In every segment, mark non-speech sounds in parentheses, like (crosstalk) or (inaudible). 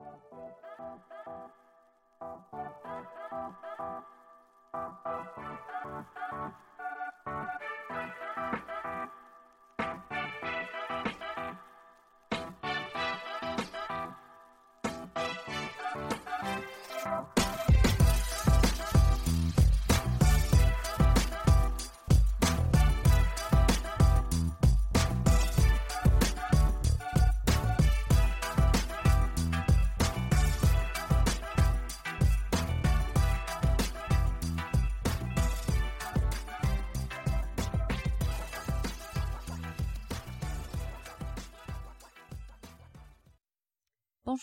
Thank you.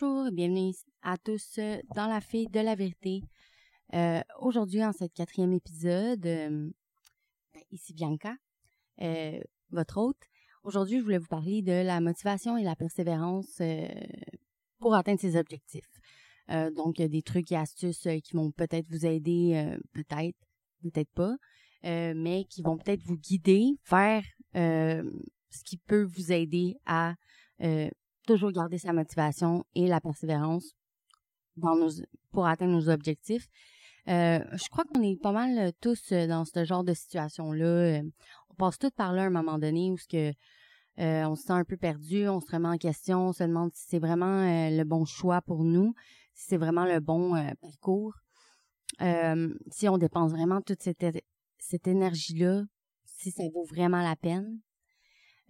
Bonjour et bienvenue à tous euh, dans la fée de la vérité. Euh, aujourd'hui, en cette quatrième épisode, euh, ben, ici Bianca, votre hôte. Aujourd'hui, je voulais vous parler de la motivation et la persévérance pour atteindre ses objectifs. donc, des trucs et astuces qui vont peut-être vous aider, peut-être, peut-être pas, mais qui vont peut-être vous guider vers ce qui peut vous aider à toujours garder sa motivation et la persévérance dans nos, pour atteindre nos objectifs. Euh, je crois qu'on est pas mal euh, tous euh, dans ce genre de situation-là. On passe tous par là à un moment donné où ce que on se sent un peu perdu, on se remet en question, on se demande si c'est vraiment le bon choix pour nous, si c'est vraiment le bon parcours, si on dépense vraiment toute cette, cette énergie-là, si ça vaut vraiment la peine.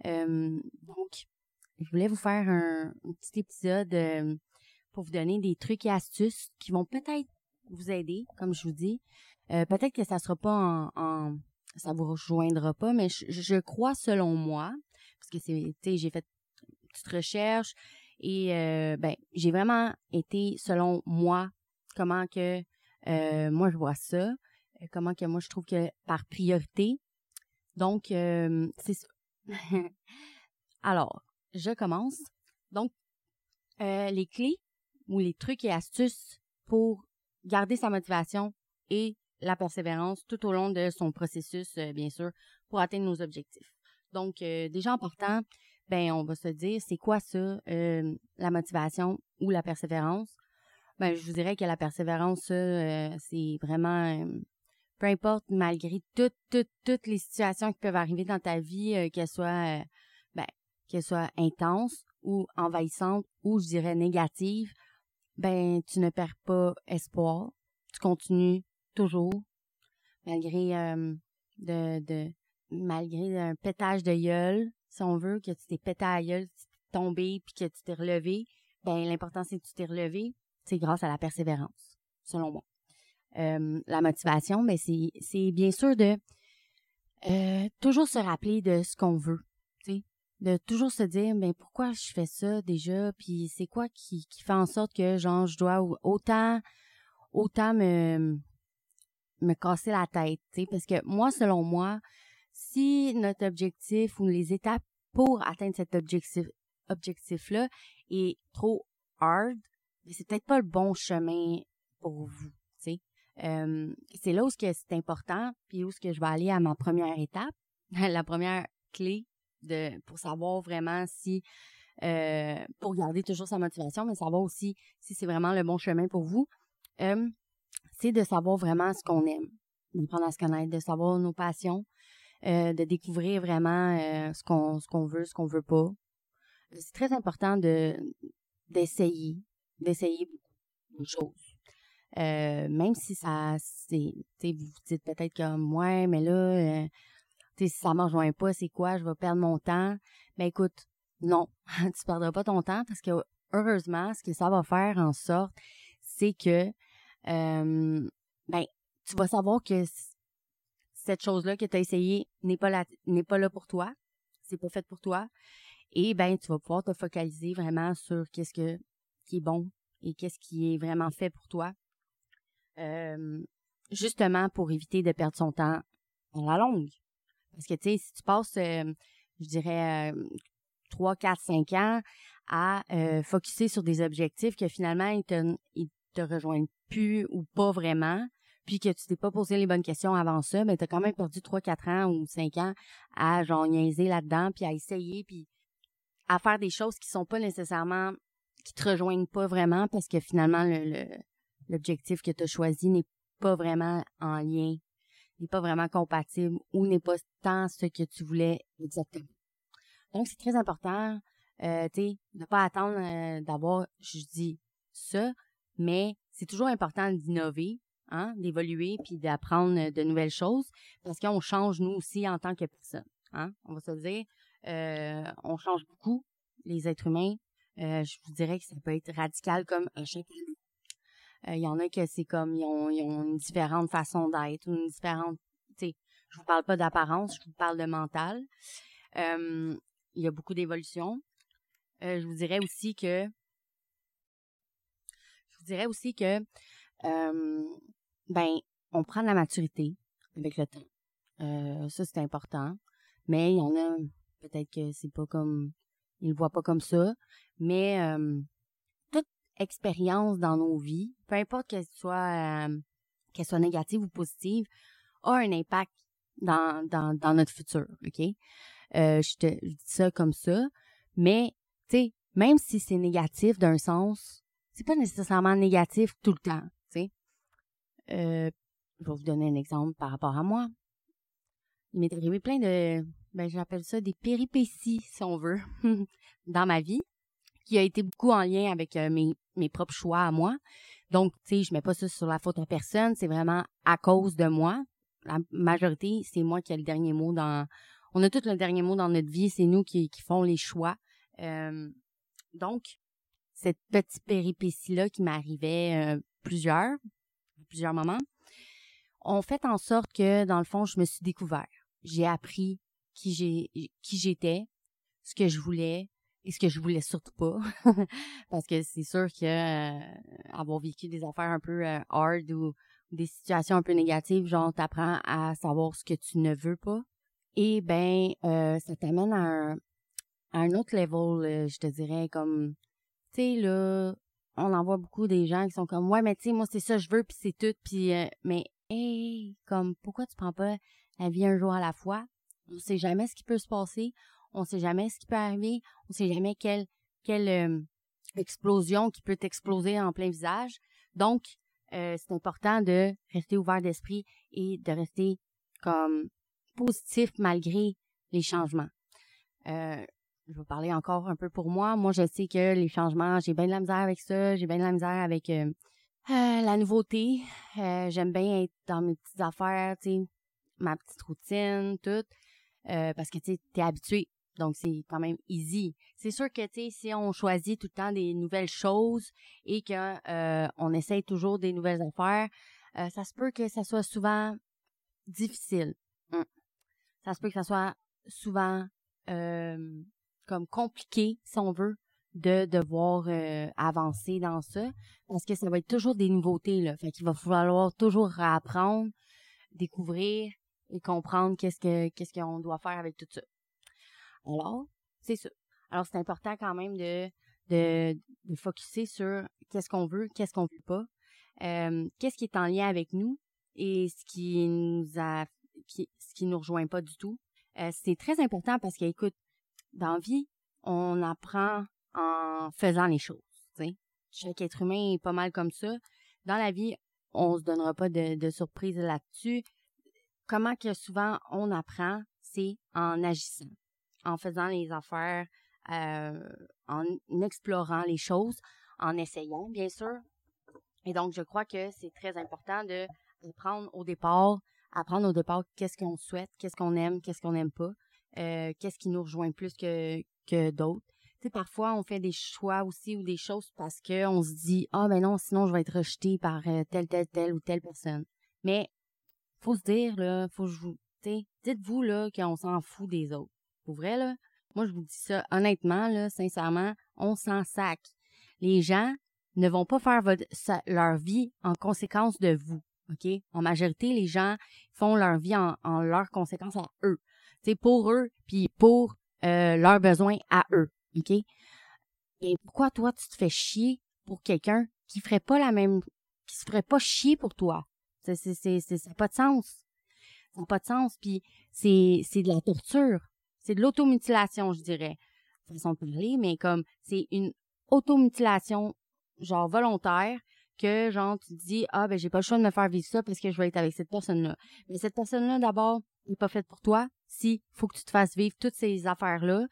donc, je voulais vous faire un, petit épisode euh, pour vous donner des trucs et astuces qui vont peut-être vous aider, comme je vous dis. Euh, peut-être que ça sera pas en, ça vous rejoindra pas, mais je, crois selon moi, parce que c'est, tu sais, j'ai fait une petite recherche et euh, ben j'ai vraiment été selon moi comment que moi je vois ça, comment que moi je trouve que par priorité. Donc c'est. (laughs) Alors, je commence. Donc, euh, les clés ou les trucs et astuces pour garder sa motivation et la persévérance tout au long de son processus, euh, bien sûr, pour atteindre nos objectifs. Donc, euh, déjà en partant, ben, on va se dire, c'est quoi ça, la motivation ou la persévérance? Ben, je vous dirais que la persévérance, c'est vraiment, peu importe, malgré toutes, toutes, toutes les situations qui peuvent arriver dans ta vie, qu'elles soient qu'elle soit intense ou envahissante ou je dirais négative, ben tu ne perds pas espoir. Tu continues toujours malgré euh, de, de malgré un pétage de gueule, si on veut, que tu t'es pété à la gueule, tu t'es tombé puis que tu t'es relevé, ben l'important c'est que tu t'es relevé, c'est grâce à la persévérance, selon moi. Euh, la motivation, ben c'est c'est bien sûr de euh, toujours se rappeler de ce qu'on veut de toujours se dire ben pourquoi je fais ça déjà? Puis c'est quoi qui, qui fait en sorte que genre je dois autant autant me me casser la tête tu sais? Parce que moi selon moi si notre objectif ou les étapes pour atteindre cet objectif objectif là est trop hard ben, c'est peut-être pas le bon chemin pour vous euh, c'est là où c'est important puis où ce que je vais aller à ma première étape (laughs) la première clé de pour savoir vraiment si euh, pour garder toujours sa motivation, mais savoir aussi si c'est vraiment le bon chemin pour vous. Euh, c'est de savoir vraiment ce qu'on aime, d'apprendre à se connaître, de savoir nos passions, euh, de découvrir vraiment ce qu'on ce qu'on veut, ce qu'on veut pas. C'est très important de d'essayer, d'essayer beaucoup de choses. même si ça c'est vous vous dites peut-être comme ouais mais là si ça me rejoint pas, c'est quoi, je vais perdre mon temps. Ben écoute, non, (laughs) tu perdras pas ton temps parce que heureusement, ce que ça va faire en sorte, c'est que ben tu vas savoir que cette chose-là que tu as essayé n'est pas là n'est pas là pour toi, c'est pas fait pour toi et ben tu vas pouvoir te focaliser vraiment sur qu'est-ce que qui est bon et qu'est-ce qui est vraiment fait pour toi. Justement pour éviter de perdre son temps à la longue. Parce que, tu sais, si tu passes, euh, je dirais, euh, 3, 4, 5 ans à euh, focuser sur des objectifs que finalement, ils te, ils te rejoignent plus ou pas vraiment, puis que tu t'es pas posé les bonnes questions avant ça, ben, tu as quand même perdu 3, 4 ans ou 5 ans à, genre, niaiser là-dedans, puis à essayer, puis à faire des choses qui sont pas nécessairement qui te rejoignent pas vraiment parce que finalement, le, l'objectif que tu as choisi n'est pas vraiment en lien, n'est pas vraiment compatible ou n'est pas tant ce que tu voulais exactement. Donc, c'est très important, euh, tu sais, de pas attendre euh, d'avoir, je dis ça, mais c'est toujours important d'innover, hein, d'évoluer puis d'apprendre de nouvelles choses parce qu'on change nous aussi en tant que personne. Hein, on va se dire, euh, on change beaucoup les êtres humains. Euh, je vous dirais que ça peut être radical comme à chaque année. Il y en a que c'est comme ils ont, ils ont une différente façon d'être ou une différente. Sais, je vous parle pas d'apparence, je vous parle de mental. il y a beaucoup d'évolution. je vous dirais aussi que je dirais aussi que, ben, on prend de la maturité avec le temps. Euh, ça, c'est important. Mais il y en a, peut-être que c'est pas comme, ils le voient pas comme ça. Mais expérience dans nos vies, peu importe qu'elle soit, qu'elle soit négative ou positive, a un impact dans, dans, dans notre futur, OK? Euh, je te dis ça comme ça. Mais, tu sais, même si c'est négatif d'un sens, c'est pas nécessairement négatif tout le temps, tu sais. Euh, je vais vous donner un exemple par rapport à moi. Il m'est arrivé plein de, ben j'appelle ça des péripéties, si on veut, (laughs) dans ma vie, qui a été beaucoup en lien avec euh, mes, mes propres choix à moi. Donc, tu sais, je mets pas ça sur la faute à personne, c'est vraiment à cause de moi. La majorité, c'est moi qui ai le dernier mot dans... On a tout le dernier mot dans notre vie, c'est nous qui, qui font les choix. Euh, donc, cette petite péripétie-là qui m'arrivait euh, plusieurs, plusieurs moments, ont fait en sorte que, dans le fond, je me suis découvert. J'ai appris qui j'ai, qui j'étais, ce que je voulais et ce que je voulais surtout pas. (laughs) Parce que c'est sûr que euh, avoir vécu des affaires un peu euh, hard ou, des situations un peu négatives, genre t'apprends à savoir ce que tu ne veux pas. Et ben, ça t'amène à un, à un autre level, je te dirais, comme tu sais, là, on en voit beaucoup des gens qui sont comme, ouais, mais tu sais, moi, c'est ça, je veux, puis c'est tout, puis, euh, mais, hey, comme, pourquoi tu prends pas la vie un jour à la fois? On sait jamais ce qui peut se passer, on sait jamais ce qui peut arriver, on sait jamais quelle, quelle euh, explosion qui peut t'exploser en plein visage. Donc, euh, c'est important de rester ouvert d'esprit et de rester comme positif malgré les changements. Euh, je vais parler encore un peu pour moi. Moi, je sais que les changements, j'ai bien de la misère avec ça. J'ai bien de la misère avec euh, euh, la nouveauté. Euh, j'aime bien être dans mes petites affaires, tu sais, ma petite routine, tout. parce que, tu t'es habitué. Donc, c'est quand même easy. C'est sûr que, tu sais, si on choisit tout le temps des nouvelles choses et qu'on on essaye toujours des nouvelles affaires, ça se peut que ça soit souvent difficile. Hum. Ça se peut que ça soit souvent comme compliqué, si on veut, de devoir euh, avancer dans ça, parce que ça va être toujours des nouveautés, là. Fait qu'il va falloir toujours apprendre, découvrir et comprendre qu'est-ce que qu'est-ce qu'on doit faire avec tout ça. Alors, c'est ça. Alors, c'est important quand même de, de, de focuser sur qu'est-ce qu'on veut, qu'est-ce qu'on veut pas, euh, qu'est-ce qui est en lien avec nous et ce qui nous a qui, ce qui nous rejoint pas du tout. Euh, c'est très important parce que, écoute, dans la vie, on apprend en faisant les choses. Chaque être humain est pas mal comme ça. Dans la vie, on se donnera pas de, de surprise là-dessus. Comment que souvent on apprend, c'est en agissant, en faisant les affaires, euh, en explorant les choses, en essayant, bien sûr. Et donc, je crois que c'est très important de apprendre au départ, apprendre au départ qu'est-ce qu'on souhaite, qu'est-ce qu'on aime, qu'est-ce qu'on n'aime pas, euh, qu'est-ce qui nous rejoint plus que, d'autres. Tu sais, parfois, on fait des choix aussi ou des choses parce qu'on se dit, ah, ben non, sinon, je vais être rejeté par euh, telle, telle, telle ou telle personne. Mais, faut se dire, là, faut dites-vous, là, qu'on s'en fout des autres. Pour vrai, là, moi, je vous dis ça honnêtement, là, sincèrement, on s'en sac. Les gens ne vont pas faire votre, leur vie en conséquence de vous. OK? En majorité, les gens font leur vie en, en leur conséquence à eux c'est pour eux, puis pour euh, leurs besoins à eux, OK? Et pourquoi toi, tu te fais chier pour quelqu'un qui ferait pas la même, qui se ferait pas chier pour toi? C'est, c'est, c'est, ça n'a pas de sens. Ça n'a pas de sens, puis c'est, c'est de la torture. C'est de l'automutilation, je dirais. Façon de parler, mais comme, c'est une automutilation, genre volontaire, que genre tu te dis ah ben j'ai pas le choix de me faire vivre ça parce que je vais être avec cette personne-là. Mais cette personne-là d'abord n'est pas faite pour toi. Si faut que tu te fasses vivre toutes ces affaires-là,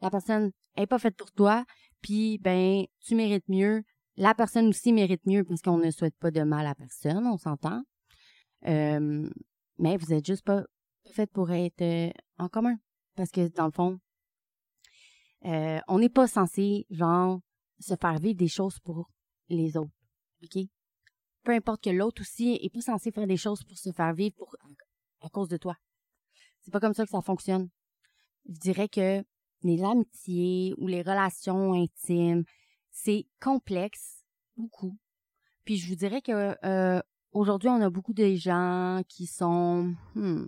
la personne est pas faite pour toi, puis ben tu mérites mieux. La personne aussi mérite mieux parce qu'on ne souhaite pas de mal à personne, on s'entend. Euh, mais vous êtes juste pas fait pour être euh, en commun. Parce que dans le fond, euh, on n'est pas censé, genre, se faire vivre des choses pour les autres. OK? Peu importe que l'autre aussi est pas censé faire des choses pour se faire vivre pour, à cause de toi. C'est pas comme ça que ça fonctionne. Je dirais que les amitiés ou les relations intimes, c'est complexe, beaucoup. Puis je vous dirais que euh, aujourd'hui, on a beaucoup de gens qui sont, hmm,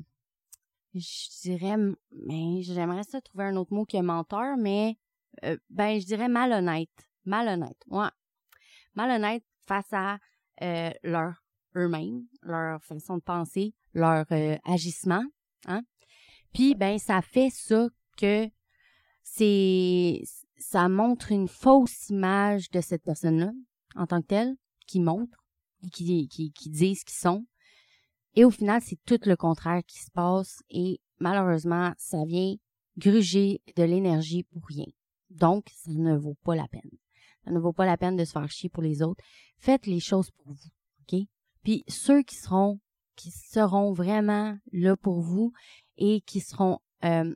je dirais, mais j'aimerais ça trouver un autre mot que menteur, mais euh, ben je dirais malhonnête, malhonnête, ouais, malhonnête face à euh, leur eux-mêmes, leur façon de penser, leur euh, agissement, hein. Puis ben ça fait ça que c'est ça montre une fausse image de cette personne-là en tant que telle, qui montre, qui, qui, qui disent qui sont. Et au final, c'est tout le contraire qui se passe et malheureusement, ça vient gruger de l'énergie pour rien. Donc, ça ne vaut pas la peine. Ça ne vaut pas la peine de se faire chier pour les autres. Faites les choses pour vous, OK? Puis ceux qui seront qui seront vraiment là pour vous et qui seront euh,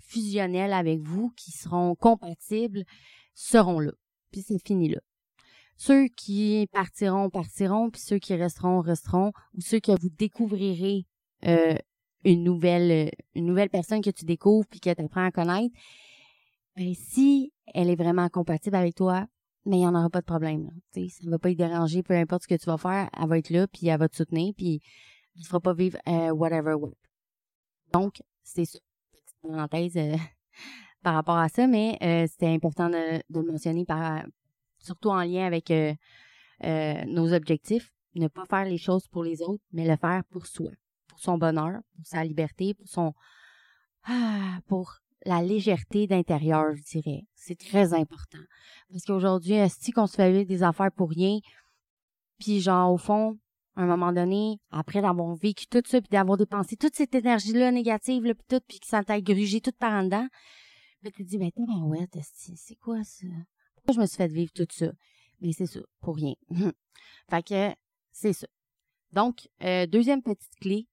fusionnels avec vous, qui seront compatibles, seront là. Puis c'est fini là. Ceux qui partiront, partiront, puis ceux qui resteront, resteront, ou ceux que vous découvrirez euh, une nouvelle euh, une nouvelle personne que tu découvres puis que tu apprends à connaître, ben, si elle est vraiment compatible avec toi, mais il n'y en aura pas de problème. Là. ça ne va pas y déranger, peu importe ce que tu vas faire, elle va être là, puis elle va te soutenir, puis elle ne fera pas vivre euh, whatever what. Donc, c'est ça. Petite parenthèse (laughs) par rapport à ça, mais c'était important de, de, le mentionner par surtout en lien avec euh, euh, nos objectifs. Ne pas faire les choses pour les autres, mais le faire pour soi, pour son bonheur, pour sa liberté, pour son ah, pour la légèreté d'intérieur, je dirais. C'est très important. Parce qu'aujourd'hui, si qu'on se fait des affaires pour rien, puis genre, au fond, à un moment donné, après d'avoir vécu tout ça, puis d'avoir dépensé toute cette énergie-là négative, puis tout, puis que ça t'a grugé tout par en dedans, ben, tu te dis, ben, ouais, c'est quoi ça? Je me suis fait vivre tout ça? Mais c'est ça, pour rien. (laughs) fait que c'est ça. Donc, euh, deuxième petite clé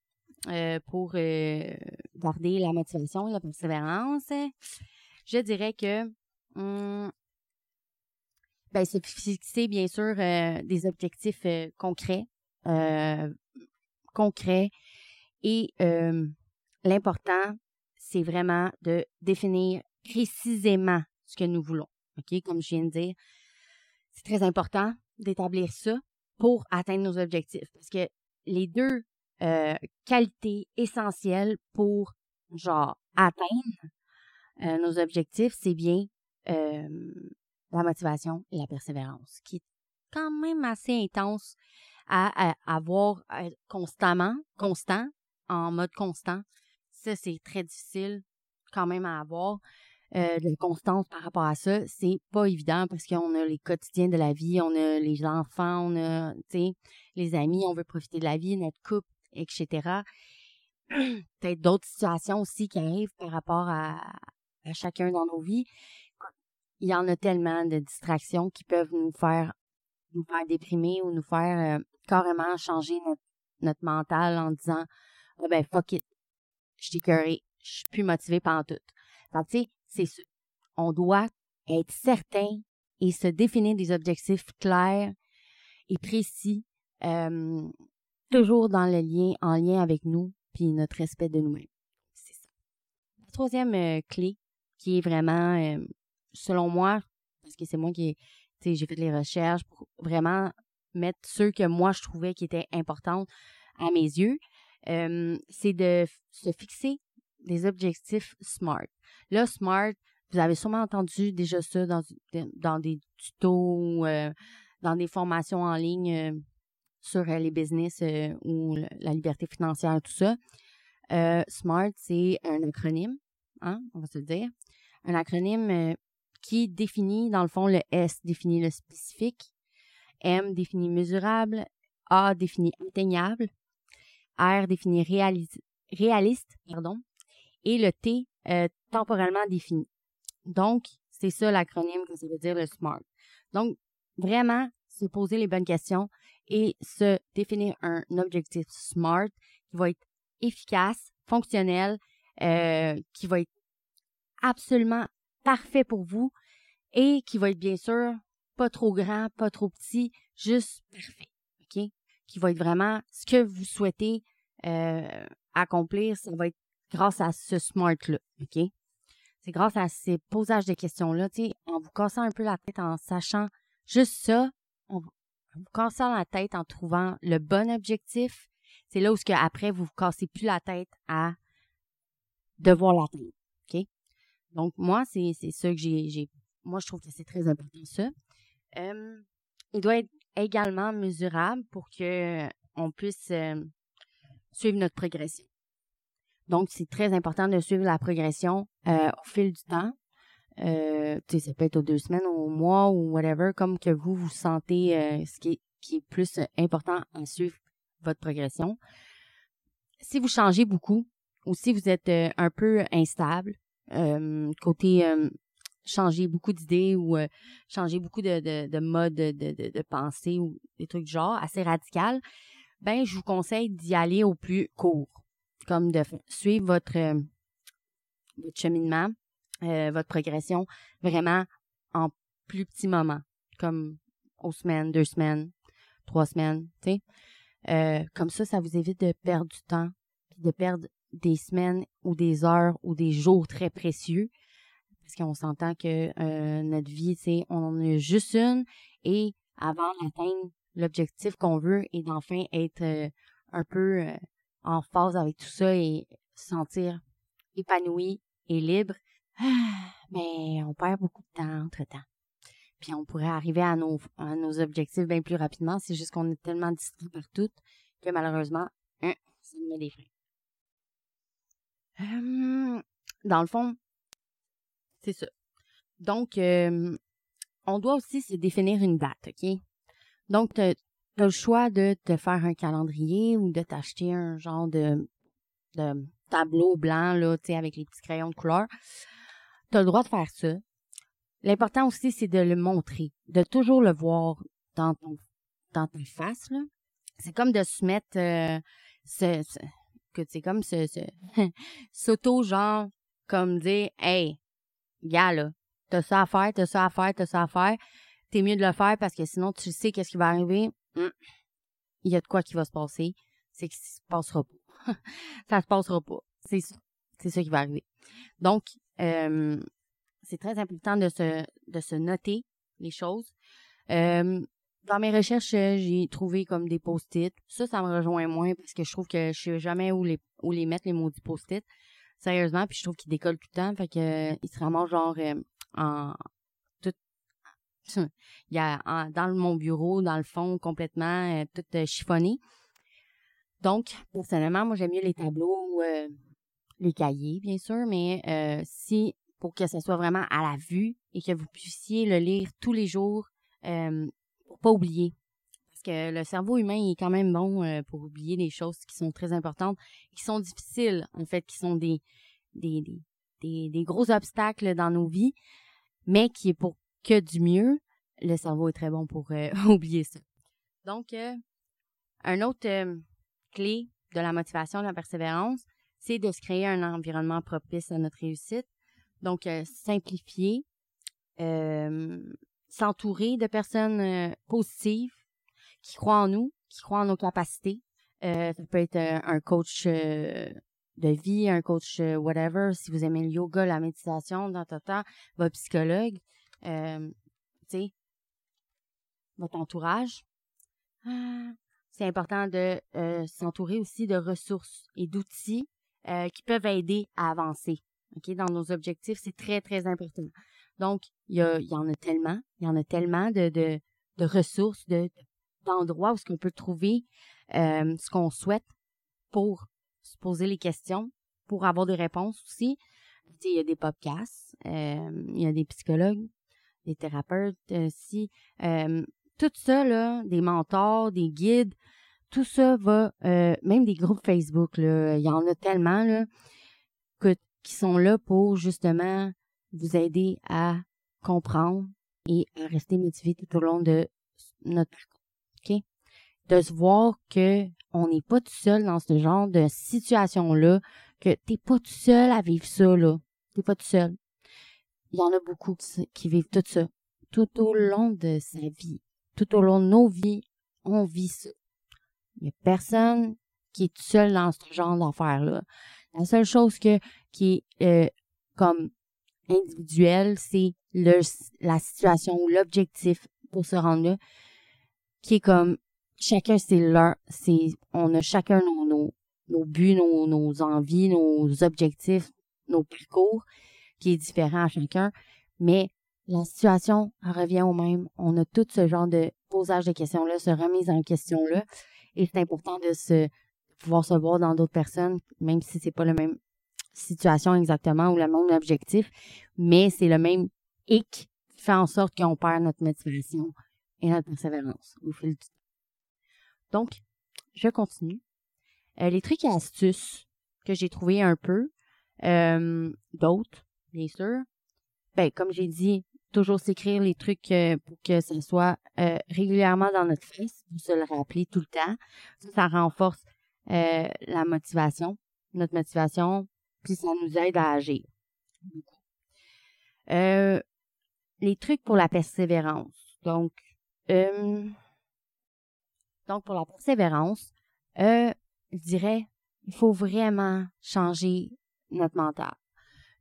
euh, pour euh, garder la motivation et la persévérance, je dirais que hum, ben, c'est fixer, bien sûr, des objectifs concrets, concrets. Et l'important, c'est vraiment de définir précisément ce que nous voulons. OK? Comme je viens de dire, c'est très important d'établir ça pour atteindre nos objectifs. Parce que les deux euh, qualités essentielles pour, genre, atteindre euh, nos objectifs, c'est bien euh, la motivation et la persévérance, qui est quand même assez intense à, avoir constamment, constant, en mode constant. Ça, c'est très difficile quand même à avoir euh, de constance par rapport à ça, c'est pas évident parce qu'on a les quotidiens de la vie, on a les enfants, on a, les amis, on veut profiter de la vie, notre couple, etc. (clears throat) Peut-être d'autres situations aussi qui arrivent par rapport à, à chacun dans nos vies. Il y en a tellement de distractions qui peuvent nous faire nous faire déprimer ou nous faire euh, carrément changer notre, notre mental en disant oh ben fuck it, je suis je suis plus motivée pendant tout. Tu sais, c'est ça. On doit être certain et se définir des objectifs clairs et précis, euh, toujours dans le lien, en lien avec nous, puis notre respect de nous-mêmes. C'est ça. La troisième euh, clé, qui est vraiment, euh, selon moi, parce que c'est moi qui, tu sais, j'ai fait les recherches pour vraiment mettre ceux que moi je trouvais qui étaient importantes à mes yeux, c'est de se fixer des objectifs SMART. Là, SMART, vous avez sûrement entendu déjà ça dans, dans des tutos, euh, dans des formations en ligne euh, sur euh, les business ou la liberté financière, tout ça. SMART, c'est un acronyme, hein, on va se le dire. Un acronyme qui définit, dans le fond, le S définit le spécifique, M définit mesurable, A définit atteignable, R définit réaliste, pardon, et le T euh, temporellement défini. Donc, c'est ça l'acronyme que ça veut dire le SMART. Donc, vraiment, se poser les bonnes questions et se définir un objectif SMART qui va être efficace, fonctionnel, euh, qui va être absolument parfait pour vous et qui va être bien sûr pas trop grand, pas trop petit, juste parfait. OK? Qui va être vraiment ce que vous souhaitez euh, accomplir, ça va être grâce à ce SMART-là. OK? C'est grâce à ces posages de questions-là, tu en vous cassant un peu la tête, en sachant juste ça, en vous cassant la tête en trouvant le bon objectif, c'est là où après vous vous cassez plus la tête à devoir l'atteindre. OK? Donc, moi, c'est, ça que j'ai. Moi, je trouve que c'est très important, ça. Il doit être également mesurable pour que on puisse suivre notre progression. Donc, c'est très important de suivre la progression euh, au fil du temps. Euh, ça peut être aux deux semaines, au mois ou whatever, comme que vous vous sentez euh, ce qui est, qui est plus important à suivre votre progression. Si vous changez beaucoup ou si vous êtes un peu instable, côté changer beaucoup d'idées ou changer beaucoup de, de, de modes de, de, de, pensée ou des trucs du genre assez radical, ben je vous conseille d'y aller au plus court comme de suivre votre, euh, votre cheminement, euh, votre progression vraiment en plus petits moments, comme aux semaines, deux semaines, trois semaines, tu sais. Euh, comme ça, ça vous évite de perdre du temps, de perdre des semaines ou des heures ou des jours très précieux. Parce qu'on s'entend que notre vie, c'est on en a juste une et avant d'atteindre l'objectif qu'on veut et d'enfin être un peu en phase avec tout ça et se sentir épanoui et libre, mais on perd beaucoup de temps entre-temps. Puis on pourrait arriver à nos, objectifs bien plus rapidement. C'est juste qu'on est tellement distrait par tout que malheureusement, hein, ça nous met des freins. Hum, dans le fond, c'est ça. Donc, hum, on doit aussi se définir une date, OK? Donc, tu le choix de te faire un calendrier ou de t'acheter un genre de, de tableau blanc, là, tu sais, avec les petits crayons de couleur. Tu as le droit de faire ça. L'important aussi, c'est de le montrer, de toujours le voir dans ton dans ta face, là. C'est comme de se mettre euh, ce, que c'est comme ce, ce (laughs) s'auto genre comme dire Hey, gars là, t'as ça à faire, t'as ça à faire, t'as ça à faire. T'es mieux de le faire parce que sinon tu sais qu'est-ce qui va arriver. Hum. il y a de quoi qui va se passer, c'est que ça se passera pas. (laughs) ça se passera pas. C'est ça. C'est ça qui va arriver. Donc, euh, c'est très important de se, de se noter les choses. Euh, dans mes recherches, j'ai trouvé comme des post-it. Ça, ça me rejoint moins parce que je trouve que je sais jamais où les, où les mettre, les maudits post-it. Sérieusement, puis je trouve qu'ils décollent tout le temps. Fait que, ils se ramassent genre en, il y a dans mon bureau, dans le fond, complètement euh, tout euh, chiffonné. Donc, personnellement, moi, j'aime mieux les tableaux, euh, les cahiers, bien sûr, mais si, pour que ce soit vraiment à la vue et que vous puissiez le lire tous les jours, pour pas oublier. Parce que le cerveau humain est quand même bon pour oublier des choses qui sont très importantes, qui sont difficiles, en fait, qui sont des, des, des, des gros obstacles dans nos vies, mais qui est pour que du mieux, le cerveau est très bon pour euh, (laughs) oublier ça. Donc, euh, un autre euh, clé de la motivation, de la persévérance, c'est de se créer un environnement propice à notre réussite. Donc, simplifier, s'entourer de personnes positives qui croient en nous, qui croient en nos capacités. ça peut être un coach de vie, un coach whatever, si vous aimez le yoga, la méditation, dans tout temps, votre psychologue. Euh, votre entourage. Ah, c'est important de euh, s'entourer aussi de ressources et d'outils euh, qui peuvent aider à avancer. Ok, dans nos objectifs, c'est très très important. Donc, il y, y en a tellement, il y en a tellement de, de, de ressources, de d'endroits où ce qu'on peut trouver euh, ce qu'on souhaite pour se poser les questions, pour avoir des réponses aussi. il y a des podcasts, il y a des psychologues, des thérapeutes, euh, si euh, tout ça, là, des mentors, des guides, tout ça va, euh, même des groupes Facebook, là, il y en a tellement là, que, qui sont là pour justement vous aider à comprendre et à rester motivé tout au long de notre parcours. OK? De se voir que on n'est pas tout seul dans ce genre de situation-là, que t'es pas tout seul à vivre ça, là. T'es pas tout seul. Il y en a beaucoup qui vivent tout ça. Tout au long de sa vie. Tout au long de nos vies, on vit ça. Il n'y a personne qui est seul dans ce genre d'affaires-là. La seule chose que, qui est euh, comme individuelle, c'est la situation ou l'objectif pour se rendre là, qui est comme chacun c'est leur, c'est on a chacun nos, nos, nos buts, nos, nos envies, nos objectifs, nos parcours, qui est différent à chacun, mais la situation revient au même. On a tout ce genre de posage de questions-là, ce remise en question-là, et c'est important de se pouvoir se voir dans d'autres personnes, même si c'est pas la même situation exactement ou le même objectif, mais c'est le même hic qui fait en sorte qu'on perd notre motivation et notre persévérance au fil du temps. Donc, je continue. Euh, les trucs et astuces que j'ai trouvé un peu, euh, d'autres, bien sûr. Ben, comme j'ai dit, toujours s'écrire les trucs euh, pour que ça soit régulièrement dans notre face, vous se le rappeler tout le temps. Ça, renforce la motivation, notre motivation, puis ça nous aide à agir. les trucs pour la persévérance. Donc, donc pour la persévérance, je dirais, il faut vraiment changer notre mental.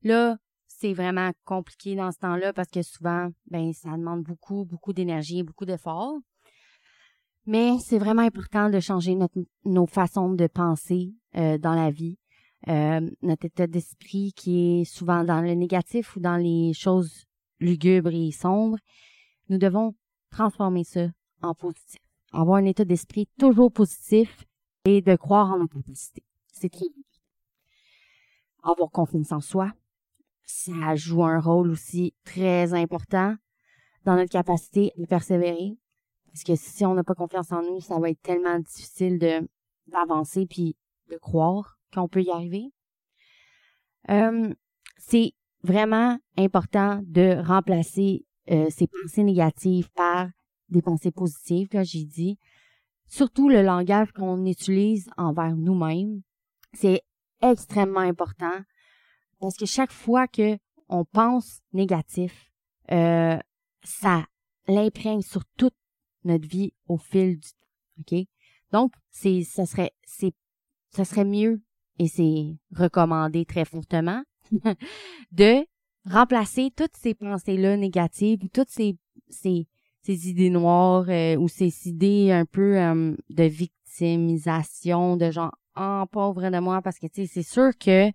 Là, c'est vraiment compliqué dans ce temps-là parce que souvent, ben, ça demande beaucoup, beaucoup d'énergie, beaucoup d'efforts. Mais c'est vraiment important de changer notre, nos façons de penser euh, dans la vie, euh, notre état d'esprit qui est souvent dans le négatif ou dans les choses lugubres et sombres. Nous devons transformer ça en positif. Avoir un état d'esprit toujours positif et de croire en nos capacités. C'est très avoir confiance en soi. Ça joue un rôle aussi très important dans notre capacité à persévérer. Parce que si on n'a pas confiance en nous, ça va être tellement difficile de d'avancer puis de croire qu'on peut y arriver. Euh, c'est vraiment important de remplacer euh, ces pensées négatives par des pensées positives, comme j'ai dit. Surtout le langage qu'on utilise envers nous-mêmes. C'est extrêmement important parce que chaque fois que on pense négatif, euh, ça l'imprègne sur toute notre vie au fil du temps. OK? Donc, c'est, ça serait, c'est, ça serait mieux et c'est recommandé très fortement (laughs) de remplacer toutes ces pensées-là négatives, toutes ces, ces, ces idées noires euh, ou ces idées un peu euh, de victimisation, de genre en oh, pauvre de moi parce que tu sais c'est sûr que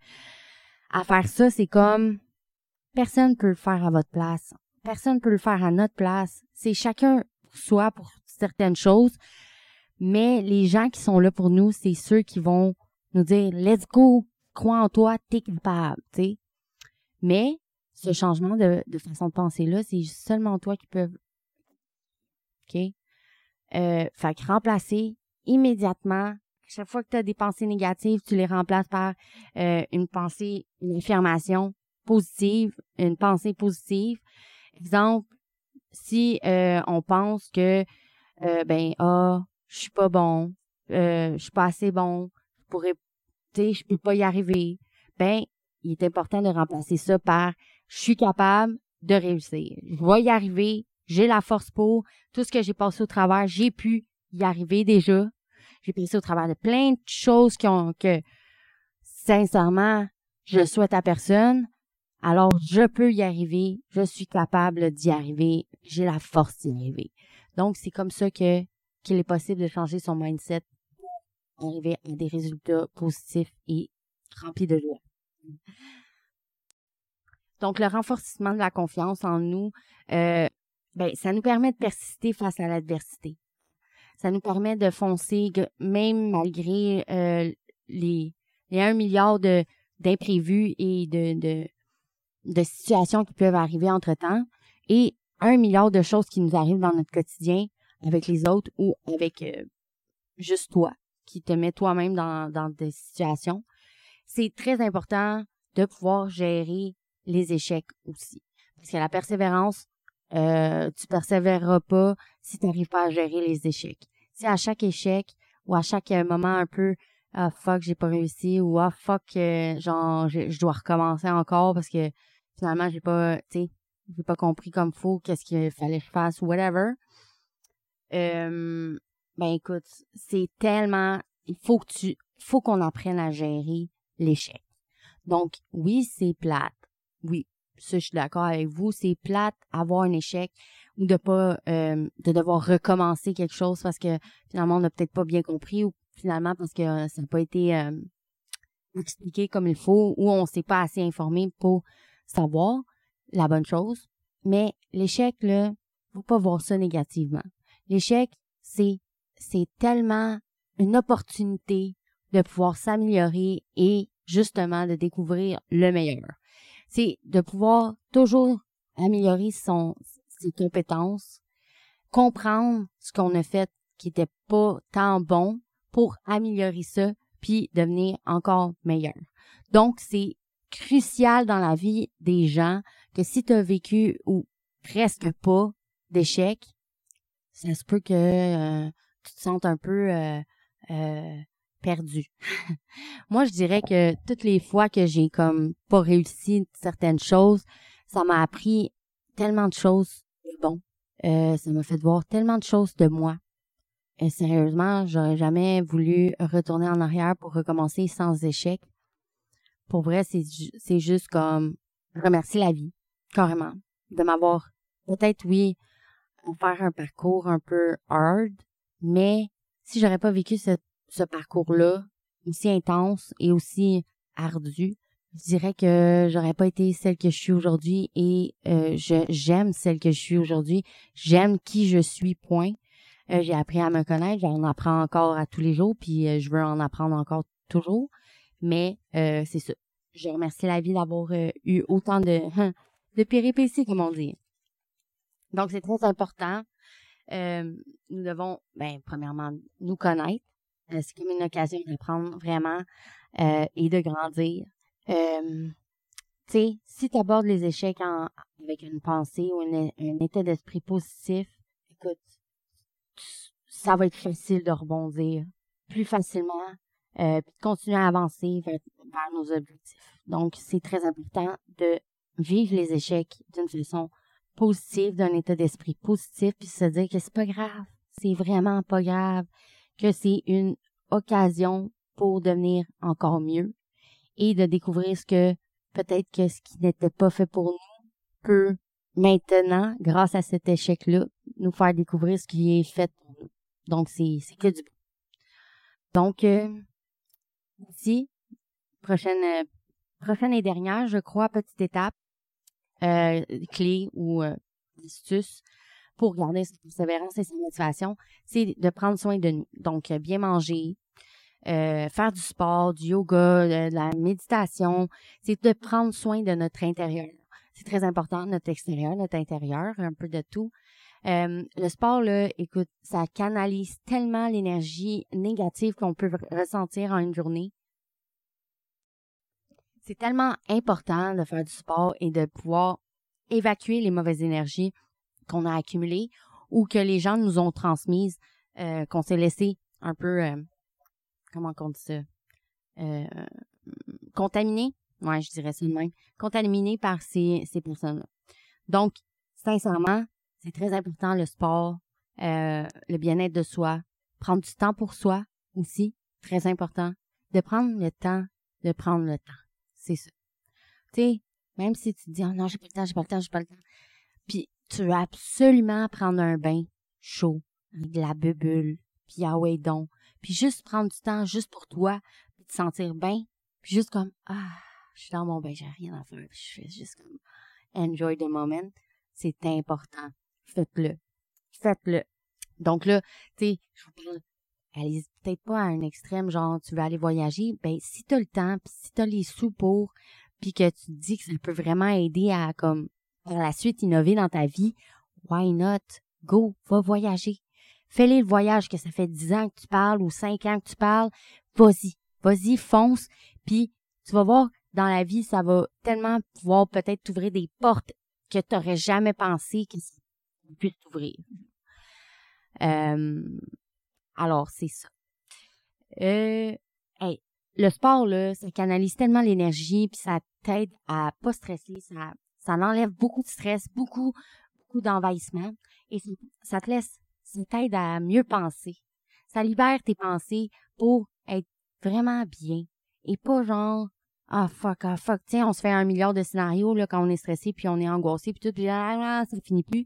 à faire ça c'est comme personne peut le faire à votre place. Personne peut le faire à notre place. C'est chacun pour soi pour certaines choses. Mais les gens qui sont là pour nous c'est ceux qui vont nous dire let's go crois en toi t'es capable mais ce changement de, de façon de penser là c'est seulement toi qui peux ok? Euh, remplacer immédiatement chaque fois que tu as des pensées négatives, tu les remplaces par euh, une pensée, une affirmation positive, une pensée positive. Exemple, si euh, on pense que euh, ben ah, je suis pas bon, je suis pas assez bon, je pourrais tu je peux pas y arriver. Ben, il est important de remplacer ça par je suis capable de réussir. Je vais y arriver, j'ai la force pour, tout ce que j'ai passé au travers, j'ai pu y arriver déjà. J'ai passé au travers de plein de choses qui ont, que, sincèrement, je souhaite à personne. Alors, je peux y arriver. Je suis capable d'y arriver. J'ai la force d'y arriver. Donc, c'est comme ça que, qu'il est possible de changer son mindset pour arriver à des résultats positifs et remplis de joie. Donc, le renforcement de la confiance en nous, euh, ben, ça nous permet de persister face à l'adversité ça nous permet de foncer même malgré euh, les, les 1 milliard de d'imprévus et de, de, de situations qui peuvent arriver entre-temps. Et un milliard de choses qui nous arrivent dans notre quotidien avec les autres ou avec euh, juste toi, qui te met toi-même dans, dans des situations. C'est très important de pouvoir gérer les échecs aussi. Parce que la persévérance, euh, tu persévéreras pas si tu n'arrives pas à gérer les échecs. À chaque échec ou à chaque moment un peu ah fuck j'ai pas réussi ou ah fuck euh, genre je, dois recommencer encore parce que finalement j'ai pas tu sais j'ai pas compris comme faut qu'est-ce qu'il fallait que je fasse ou whatever. Euh, ben écoute c'est tellement il faut que tu faut qu'on apprenne à gérer l'échec. Donc oui c'est plate. Oui ça je suis d'accord avec vous c'est plate avoir un échec ou de pas euh, de devoir recommencer quelque chose parce que finalement on n'a peut-être pas bien compris ou finalement parce que euh, ça n'a pas été euh, expliqué comme il faut ou on s'est pas assez informé pour savoir la bonne chose. Mais l'échec, là, faut pas voir ça négativement. L'échec, c'est, c'est tellement une opportunité de pouvoir s'améliorer et justement de découvrir le meilleur. C'est de pouvoir toujours améliorer son, ses compétences, comprendre ce qu'on a fait qui était pas tant bon pour améliorer ça puis devenir encore meilleur. Donc, c'est crucial dans la vie des gens que si tu as vécu ou presque pas d'échec, ça se peut que euh, tu te sentes un peu euh, euh, perdu. (laughs) Moi, je dirais que toutes les fois que j'ai comme pas réussi certaines choses, ça m'a appris tellement de choses bon. ça m'a fait voir tellement de choses de moi et sérieusement, j'aurais jamais voulu retourner en arrière pour recommencer sans échec. Pour vrai, c'est, c'est juste comme remercier la vie, carrément, de m'avoir peut-être, oui, faire un parcours un peu hard, mais si j'aurais pas vécu ce, ce parcours-là aussi intense et aussi ardu, je dirais que j'aurais pas été celle que je suis aujourd'hui et euh, je j'aime celle que je suis aujourd'hui. J'aime qui je suis, point. Euh, j'ai appris à me connaître, j'en apprends encore à tous les jours, puis euh, je veux en apprendre encore toujours. Mais euh, c'est ça. Je remercie la vie d'avoir eu autant de, de péripéties, comme on dit. Donc, c'est très important. nous devons, ben, premièrement, nous connaître. c'est comme une occasion d'apprendre vraiment et de grandir. Tu sais, si tu abordes les échecs avec une pensée ou un état d'esprit positif, écoute, ça va être facile de rebondir plus facilement, euh, puis de continuer à avancer vers, nos objectifs. Donc, c'est très important de vivre les échecs d'une façon positive, d'un état d'esprit positif, puis se dire que c'est pas grave, c'est vraiment pas grave, que c'est une occasion pour devenir encore mieux et de découvrir ce que peut-être que ce qui n'était pas fait pour nous peut maintenant, grâce à cet échec-là, nous faire découvrir ce qui est fait pour nous. Donc, c'est, que du bon. Donc, euh, ici, prochaine, euh, prochaine et dernière, je crois, petite étape, euh, clé ou astuce pour garder sa persévérance et sa motivation, c'est de prendre soin de nous. Donc, bien manger, faire du sport, du yoga, de la méditation, c'est de prendre soin de notre intérieur. C'est très important, notre extérieur, notre intérieur, un peu de tout. Euh, le sport, là, écoute, ça canalise tellement l'énergie négative qu'on peut ressentir en une journée. C'est tellement important de faire du sport et de pouvoir évacuer les mauvaises énergies qu'on a accumulées ou que les gens nous ont transmises, euh, qu'on s'est laissé un peu, euh, comment on dit ça, euh, contaminé. Ouais, je dirais ça de même. Contaminé par ces, ces personnes-là. Donc, sincèrement, c'est très important le sport, euh, le bien-être de soi, prendre du temps pour soi aussi, très important. De prendre le temps, de prendre le temps. C'est ça. Tu sais, même si tu te dis, oh non, j'ai pas le temps, j'ai pas le temps, j'ai pas le temps. Puis tu veux absolument prendre un bain chaud, avec de la bubule, puis ah ouais donc. Puis juste prendre du temps juste pour toi, puis te sentir bien, puis juste comme, ah, je suis dans mon bain, j'ai rien à faire, je fais juste comme, enjoy the moment. C'est important faites-le. Faites-le. Donc là, tu sais, je vous parle, allez peut-être pas à un extrême, genre tu veux aller voyager, ben si t'as le temps, pis si t'as les sous pour, puis que tu te dis que ça peut vraiment aider à comme par la suite innover dans ta vie, why not? Go, va voyager. Fais-le le voyage que ça fait 10 ans que tu parles ou 5 ans que tu parles. Vas-y, vas-y, fonce. Puis tu vas voir, dans la vie, ça va tellement pouvoir peut-être t'ouvrir des portes que tu n'aurais jamais pensé que ça puisse t'ouvrir. Euh, alors, c'est ça. Euh, le sport, là, ça canalise tellement l'énergie, puis ça t'aide à pas stresser, ça, ça enlève beaucoup de stress, beaucoup, beaucoup d'envahissement, et ça te laisse, ça t'aide à mieux penser. Ça libère tes pensées pour être vraiment bien, et pas genre, ah fuck, ah fuck, tiens, on se fait un milliard de scénarios là, quand on est stressé, puis on est angoissé, puis tout, puis là, ça finit plus.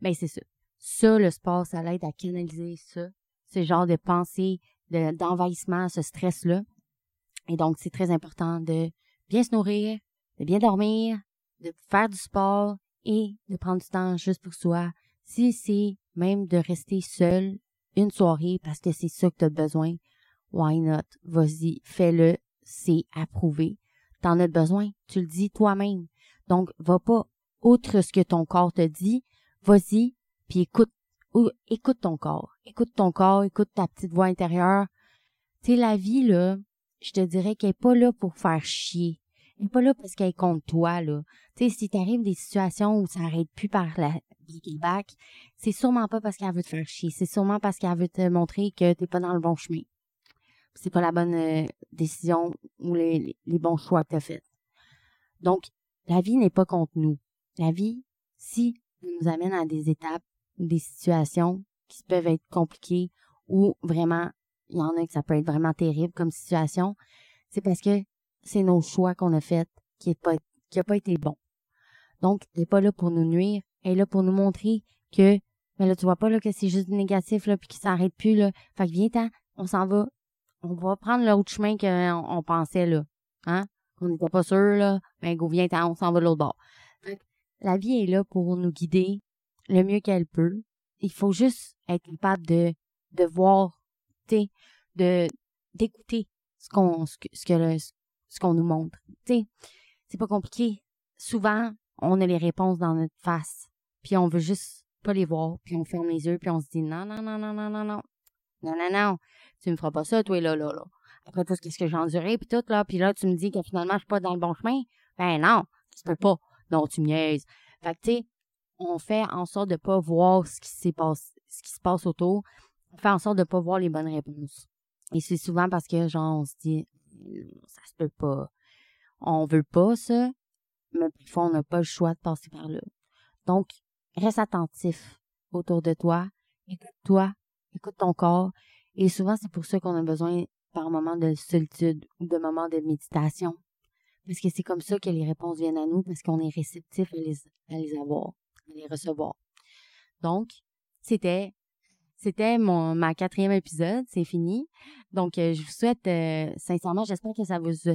Ben c'est ça. Ça, le sport, ça l'aide à canaliser ça, ce genre de pensée, d'envahissement, ce stress-là. Et donc, c'est très important de bien se nourrir, de bien dormir, de faire du sport et de prendre du temps juste pour soi. Si c'est même de rester seul une soirée parce que c'est ça que tu as besoin, why not? Vas-y, fais-le, c'est approuvé. T'en as besoin, tu le dis toi-même. Donc, va pas outre ce que ton corps te dit, vas-y, puis écoute, écoute ton corps. Écoute ton corps, écoute ta petite voix intérieure. Tu sais, la vie, là, je te dirais qu'elle est pas là pour faire chier. Elle est pas là parce qu'elle est contre toi, là. Tu si t'arrives des situations où ça n'arrête plus par la c'est sûrement pas parce qu'elle veut te faire chier. C'est sûrement parce qu'elle veut te montrer que t'es pas dans le bon chemin. C'est pas la bonne euh, décision ou les, bons choix que t'as fait. Donc, la vie n'est pas contre nous. La vie, si elle nous amène à des étapes ou des situations qui peuvent être compliquées ou vraiment il y en a que ça peut être vraiment terrible comme situation, c'est parce que c'est nos choix qu'on a fait qui n'a pas, pas été bon. Donc, elle n'est pas là pour nous nuire, est là pour nous montrer que, mais là, tu vois pas là, que c'est juste négatif, là, puis qu'il s'arrête plus, là. Fait que viens on s'en va. On va prendre l'autre chemin qu'on on pensait, là. Hein? On n'était pas sûr, là. Ben, go, viens on s'en va de l'autre bord. la vie est là pour nous guider le mieux qu'elle peut. Il faut juste être capable de, de voir de d'écouter ce qu'on ce que ce qu'on nous montre. Tu c'est pas compliqué. Souvent, on a les réponses dans notre face, puis on veut juste pas les voir, puis on ferme les yeux, puis on se dit non non non non non non non non non non, tu me feras pas ça, toi là là là. Après tout, qu'est-ce que j'ai enduré, puis tout là, puis là tu me dis que finalement je suis pas dans le bon chemin. Ben non, tu peux pas. Non, tu me niaises. Fait que tu sais, on fait en sorte de pas voir ce qui s'est passé, ce qui se passe autour, on fait en sorte de pas voir les bonnes réponses. Et c'est souvent parce que, genre, on se dit, ça se peut pas. On veut pas ça, mais parfois, on n'a pas le choix de passer par là. Donc, reste attentif autour de toi. Écoute-toi. Écoute ton corps. Et souvent, c'est pour ça qu'on a besoin par moments de solitude ou de moments de méditation. Parce que c'est comme ça que les réponses viennent à nous, parce qu'on est réceptif à les, avoir, à les recevoir. Donc, c'était c'était mon ma quatrième épisode, c'est fini. Donc, euh, je vous souhaite euh, sincèrement, j'espère que ça vous ça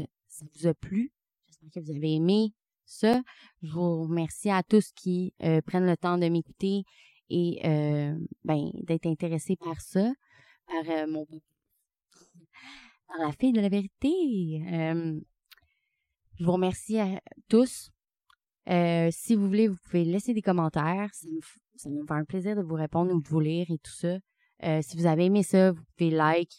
vous a plu. J'espère que vous avez aimé ça. Je vous remercie à tous qui euh, prennent le temps de m'écouter et ben d'être intéressés par ça, par mon par la fille de la vérité. je vous remercie à tous. si vous voulez, vous pouvez laisser des commentaires ça va me faire un plaisir de vous répondre ou de vous lire et tout ça. Euh, si vous avez aimé ça, vous pouvez like.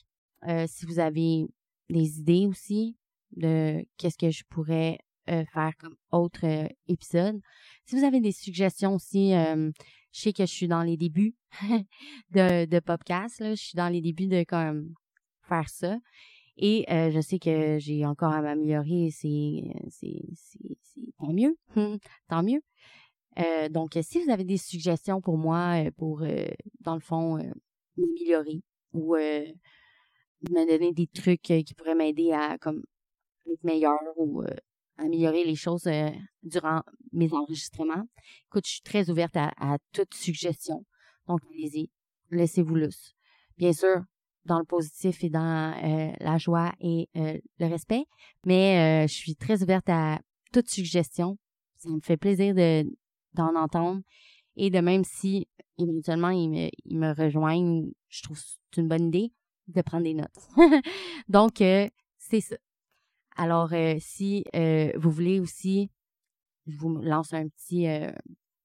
Euh, si vous avez des idées aussi de qu'est-ce que je pourrais euh, faire comme autre épisode. Si vous avez des suggestions aussi, je sais que je suis dans les débuts (laughs) de, de podcast. Là. Je suis dans les débuts de comme faire ça. Et je sais que j'ai encore à m'améliorer. C'est, tant mieux. (laughs) tant mieux. Euh, donc, si vous avez des suggestions pour moi, euh, pour, euh, dans le fond, m'améliorer ou me donner des trucs qui pourraient m'aider à comme être meilleur ou améliorer les choses durant mes enregistrements, écoute, je suis très ouverte à, à toute suggestion. Donc, allez-y, laissez-vous lousse. Bien sûr, dans le positif et dans la joie et le respect, mais je suis très ouverte à toute suggestion. Ça me fait plaisir de, d'en entendre. Et de même si éventuellement ils me, ils me rejoignent, je trouve c'est une bonne idée de prendre des notes. (laughs) Donc, euh, c'est ça. Alors, euh, si euh, vous voulez aussi, je vous lance un petit,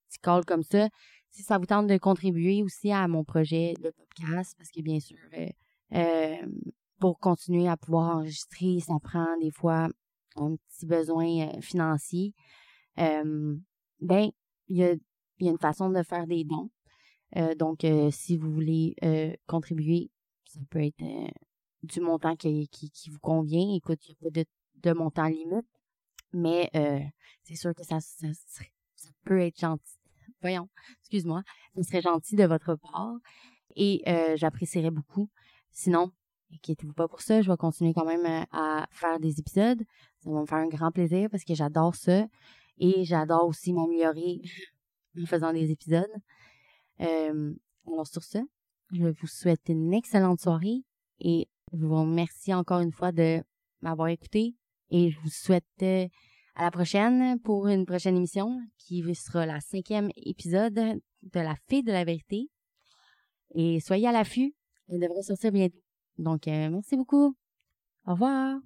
petit call comme ça. si ça vous tente de contribuer aussi à mon projet de podcast, parce que bien sûr, euh, euh, pour continuer à pouvoir enregistrer, ça prend des fois un petit besoin euh, financier. ben, il y a, y a une façon de faire des dons. donc, si vous voulez contribuer, ça peut être du montant qui, qui, qui, vous convient. Écoute, il n'y a pas de, de montant limite, mais c'est sûr que ça, ça, ça peut être gentil voyons, excuse-moi, ce serait gentil de votre part et euh, j'apprécierais beaucoup. Sinon, inquiétez-vous pas pour ça, je vais continuer quand même euh, à faire des épisodes. Ça va me faire un grand plaisir parce que j'adore ça et j'adore aussi m'améliorer (laughs) en faisant des épisodes. Euh, alors sur ce, je vous souhaite une excellente soirée et je vous remercie encore une fois de m'avoir écouté et je vous souhaite à la prochaine pour une prochaine émission qui sera la cinquième épisode de La Fée de la Vérité. Et soyez à l'affût, elle devrait sortir bientôt. Donc, euh, merci beaucoup. Au revoir.